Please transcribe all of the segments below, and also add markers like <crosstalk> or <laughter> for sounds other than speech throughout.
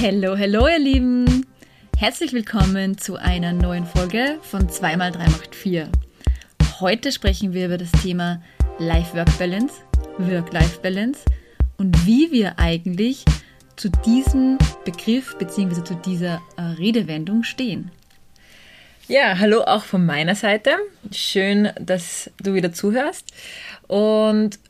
Hallo, hallo ihr Lieben! Herzlich willkommen zu einer neuen Folge von 2x3 macht 4. Heute sprechen wir über das Thema Life-Work-Balance, Work-Life-Balance und wie wir eigentlich zu diesem Begriff bzw. zu dieser äh, Redewendung stehen. Ja, hallo auch von meiner Seite. Schön, dass du wieder zuhörst. Und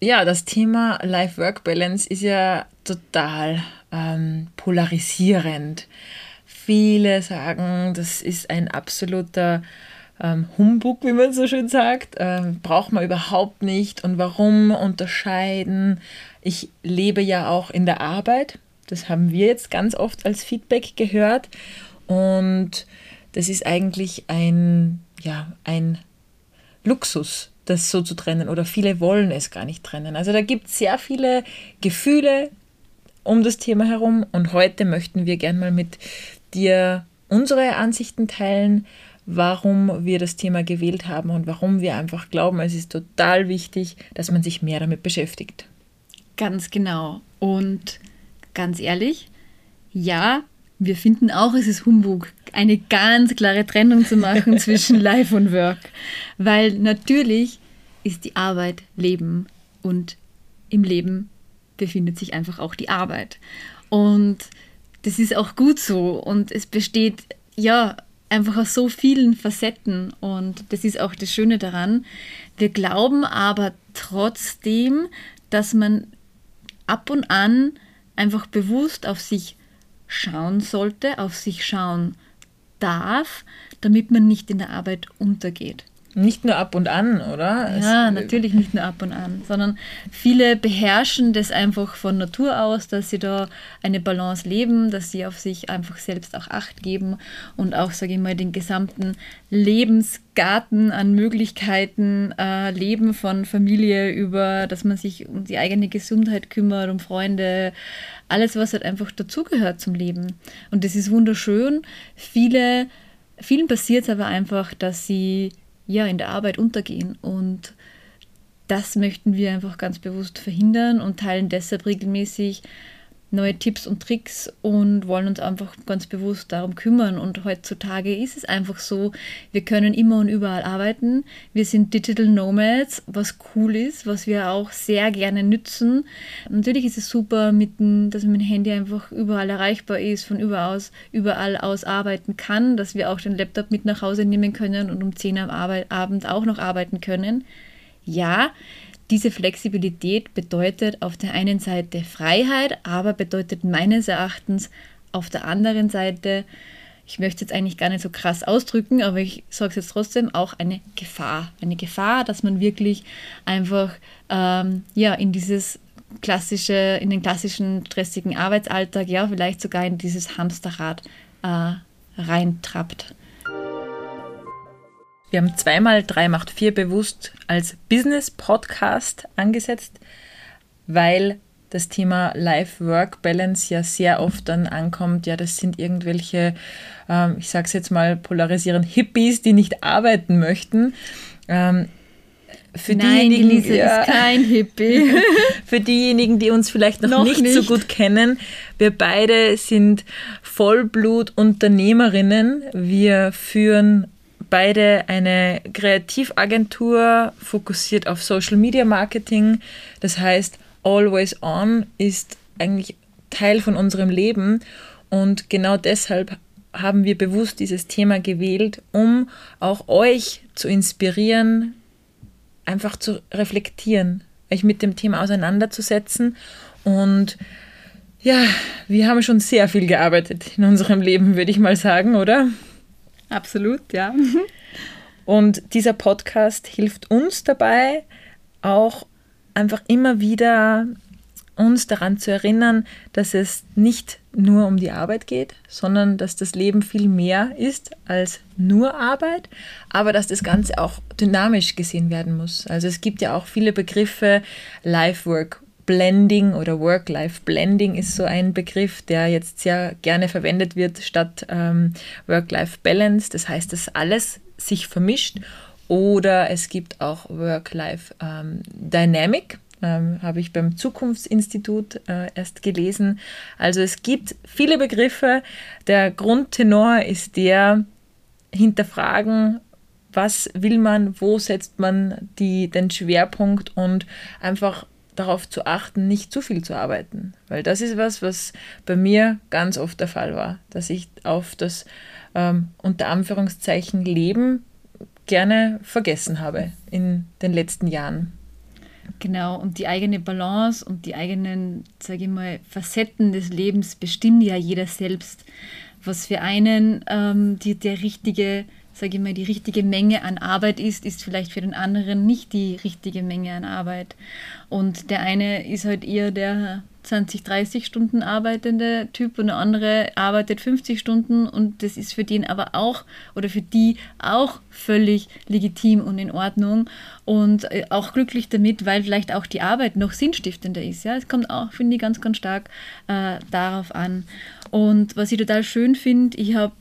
ja, das Thema Life-Work-Balance ist ja total ähm, polarisierend. Viele sagen, das ist ein absoluter ähm, Humbug, wie man so schön sagt. Ähm, braucht man überhaupt nicht. Und warum unterscheiden? Ich lebe ja auch in der Arbeit. Das haben wir jetzt ganz oft als Feedback gehört. Und das ist eigentlich ein, ja, ein Luxus, das so zu trennen. Oder viele wollen es gar nicht trennen. Also da gibt es sehr viele Gefühle um das Thema herum. Und heute möchten wir gern mal mit dir unsere Ansichten teilen, warum wir das Thema gewählt haben und warum wir einfach glauben, es ist total wichtig, dass man sich mehr damit beschäftigt. Ganz genau. Und ganz ehrlich, ja, wir finden auch, es ist Humbug, eine ganz klare Trennung zu machen <laughs> zwischen Life und Work. Weil natürlich ist die Arbeit Leben und im Leben befindet sich einfach auch die Arbeit. Und das ist auch gut so. Und es besteht ja einfach aus so vielen Facetten. Und das ist auch das Schöne daran. Wir glauben aber trotzdem, dass man ab und an einfach bewusst auf sich schauen sollte, auf sich schauen darf, damit man nicht in der Arbeit untergeht. Nicht nur ab und an, oder? Ja, es, natürlich nicht nur ab und an, sondern viele beherrschen das einfach von Natur aus, dass sie da eine Balance leben, dass sie auf sich einfach selbst auch Acht geben und auch, sage ich mal, den gesamten Lebensgarten an Möglichkeiten äh, leben, von Familie über, dass man sich um die eigene Gesundheit kümmert, um Freunde, alles, was halt einfach dazugehört zum Leben. Und das ist wunderschön. Viele, vielen passiert es aber einfach, dass sie ja, in der Arbeit untergehen. Und das möchten wir einfach ganz bewusst verhindern und teilen deshalb regelmäßig neue Tipps und Tricks und wollen uns einfach ganz bewusst darum kümmern. Und heutzutage ist es einfach so, wir können immer und überall arbeiten. Wir sind Digital Nomads, was cool ist, was wir auch sehr gerne nützen. Natürlich ist es super, dem, dass mein Handy einfach überall erreichbar ist, von überall aus, überall aus arbeiten kann, dass wir auch den Laptop mit nach Hause nehmen können und um 10 am Abend auch noch arbeiten können. Ja, diese Flexibilität bedeutet auf der einen Seite Freiheit, aber bedeutet meines Erachtens auf der anderen Seite, ich möchte jetzt eigentlich gar nicht so krass ausdrücken, aber ich sage es jetzt trotzdem, auch eine Gefahr. Eine Gefahr, dass man wirklich einfach ähm, ja, in dieses klassische, in den klassischen stressigen Arbeitsalltag, ja, vielleicht sogar in dieses Hamsterrad äh, reintrappt. Wir haben zweimal drei macht vier bewusst als Business-Podcast angesetzt, weil das Thema Life-Work-Balance ja sehr oft dann ankommt. Ja, das sind irgendwelche, ähm, ich sage es jetzt mal polarisieren, Hippies, die nicht arbeiten möchten. Ähm, für Nein, diejenigen, Elise ja, ist kein Hippie. <laughs> für diejenigen, die uns vielleicht noch, noch nicht, nicht, so gut kennen, wir beide sind Vollblut-Unternehmerinnen. Wir führen beide eine Kreativagentur fokussiert auf Social Media Marketing. Das heißt, Always On ist eigentlich Teil von unserem Leben und genau deshalb haben wir bewusst dieses Thema gewählt, um auch euch zu inspirieren, einfach zu reflektieren, euch mit dem Thema auseinanderzusetzen und ja, wir haben schon sehr viel gearbeitet in unserem Leben, würde ich mal sagen, oder? Absolut, ja. Und dieser Podcast hilft uns dabei, auch einfach immer wieder uns daran zu erinnern, dass es nicht nur um die Arbeit geht, sondern dass das Leben viel mehr ist als nur Arbeit, aber dass das Ganze auch dynamisch gesehen werden muss. Also es gibt ja auch viele Begriffe, Life-Work Blending oder Work-Life-Blending ist so ein Begriff, der jetzt sehr gerne verwendet wird statt ähm, Work-Life-Balance. Das heißt, dass alles sich vermischt. Oder es gibt auch Work-Life-Dynamic. Ähm, ähm, habe ich beim Zukunftsinstitut äh, erst gelesen. Also es gibt viele Begriffe. Der Grundtenor ist der, hinterfragen, was will man, wo setzt man die, den Schwerpunkt und einfach darauf zu achten, nicht zu viel zu arbeiten. Weil das ist was, was bei mir ganz oft der Fall war, dass ich auf das ähm, unter Anführungszeichen Leben gerne vergessen habe in den letzten Jahren. Genau, und die eigene Balance und die eigenen, sage ich mal, Facetten des Lebens bestimmt ja jeder selbst. Was für einen ähm, die, der richtige sage ich mal, die richtige Menge an Arbeit ist, ist vielleicht für den anderen nicht die richtige Menge an Arbeit. Und der eine ist halt eher der 20, 30 Stunden arbeitende Typ und der andere arbeitet 50 Stunden und das ist für den aber auch oder für die auch völlig legitim und in Ordnung und äh, auch glücklich damit, weil vielleicht auch die Arbeit noch sinnstiftender ist. Ja, es kommt auch, finde ich, ganz, ganz stark äh, darauf an. Und was ich total schön finde, ich habe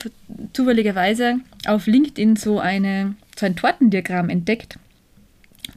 zufälligerweise auf LinkedIn so, eine, so ein Tortendiagramm entdeckt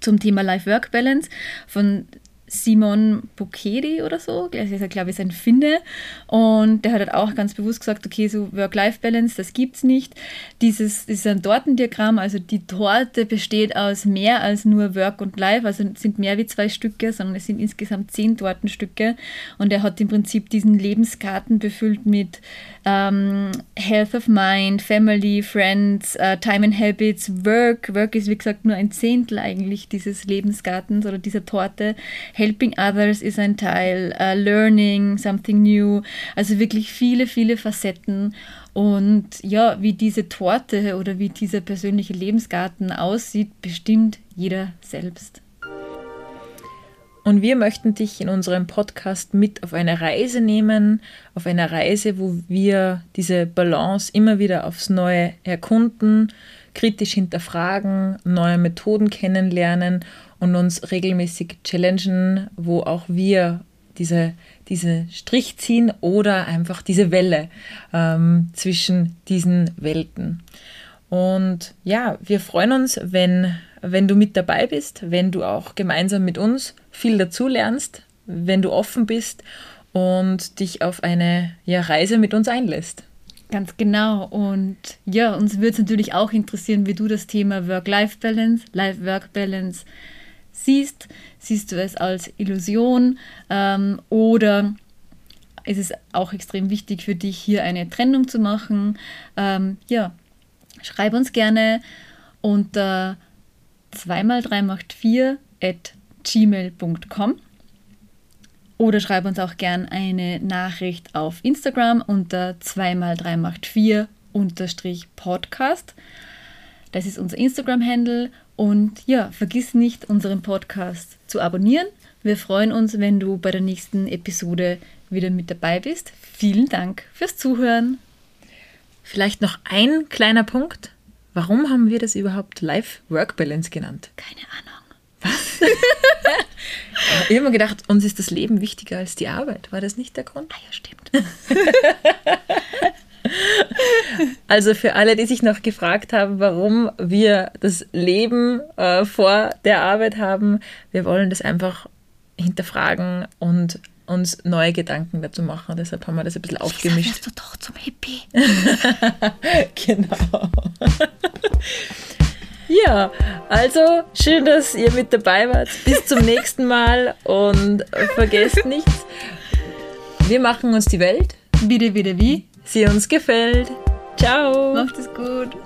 zum Thema Life-Work-Balance von Simon Bukedi oder so, das ist, glaube ich, ein Finne. Und der hat halt auch ganz bewusst gesagt, okay, so Work-Life-Balance, das gibt es nicht. Dieses, ist ein Tortendiagramm, also die Torte besteht aus mehr als nur Work und Life, also sind mehr wie zwei Stücke, sondern es sind insgesamt zehn Tortenstücke. Und er hat im Prinzip diesen Lebenskarten befüllt mit ähm, Health of Mind, Family, Friends, uh, Time and Habits, Work. Work ist, wie gesagt, nur ein Zehntel eigentlich dieses Lebensgartens oder dieser Torte. Helping Others ist ein Teil, uh, Learning, Something New. Also wirklich viele, viele Facetten. Und ja, wie diese Torte oder wie dieser persönliche Lebensgarten aussieht, bestimmt jeder selbst. Und wir möchten dich in unserem Podcast mit auf eine Reise nehmen, auf eine Reise, wo wir diese Balance immer wieder aufs Neue erkunden, kritisch hinterfragen, neue Methoden kennenlernen und uns regelmäßig challengen, wo auch wir diese, diese Strich ziehen oder einfach diese Welle ähm, zwischen diesen Welten. Und ja, wir freuen uns, wenn wenn du mit dabei bist, wenn du auch gemeinsam mit uns viel dazu lernst, wenn du offen bist und dich auf eine ja, Reise mit uns einlässt. Ganz genau. Und ja, uns würde es natürlich auch interessieren, wie du das Thema Work-Life-Balance, Life-Work-Balance siehst. Siehst du es als Illusion ähm, oder ist es auch extrem wichtig für dich, hier eine Trennung zu machen? Ähm, ja, schreib uns gerne unter äh, 2x3 macht 4 at gmail.com oder schreib uns auch gern eine Nachricht auf Instagram unter 2x3 macht 4 unterstrich Podcast. Das ist unser Instagram-Handle und ja, vergiss nicht, unseren Podcast zu abonnieren. Wir freuen uns, wenn du bei der nächsten Episode wieder mit dabei bist. Vielen Dank fürs Zuhören. Vielleicht noch ein kleiner Punkt. Warum haben wir das überhaupt Life-Work-Balance genannt? Keine Ahnung. Was? <laughs> ich habe mir gedacht, uns ist das Leben wichtiger als die Arbeit. War das nicht der Grund? Ah ja, stimmt. <laughs> also für alle, die sich noch gefragt haben, warum wir das Leben äh, vor der Arbeit haben, wir wollen das einfach hinterfragen und uns neue Gedanken dazu machen. Deshalb haben wir das ein bisschen aufgemischt. Jetzt du doch zum Hippie. <laughs> genau. Ja, also schön, dass ihr mit dabei wart. Bis zum nächsten Mal und vergesst nichts. Wir machen uns die Welt. Bitte, bitte, wie? Sie uns gefällt. Ciao. Macht es gut.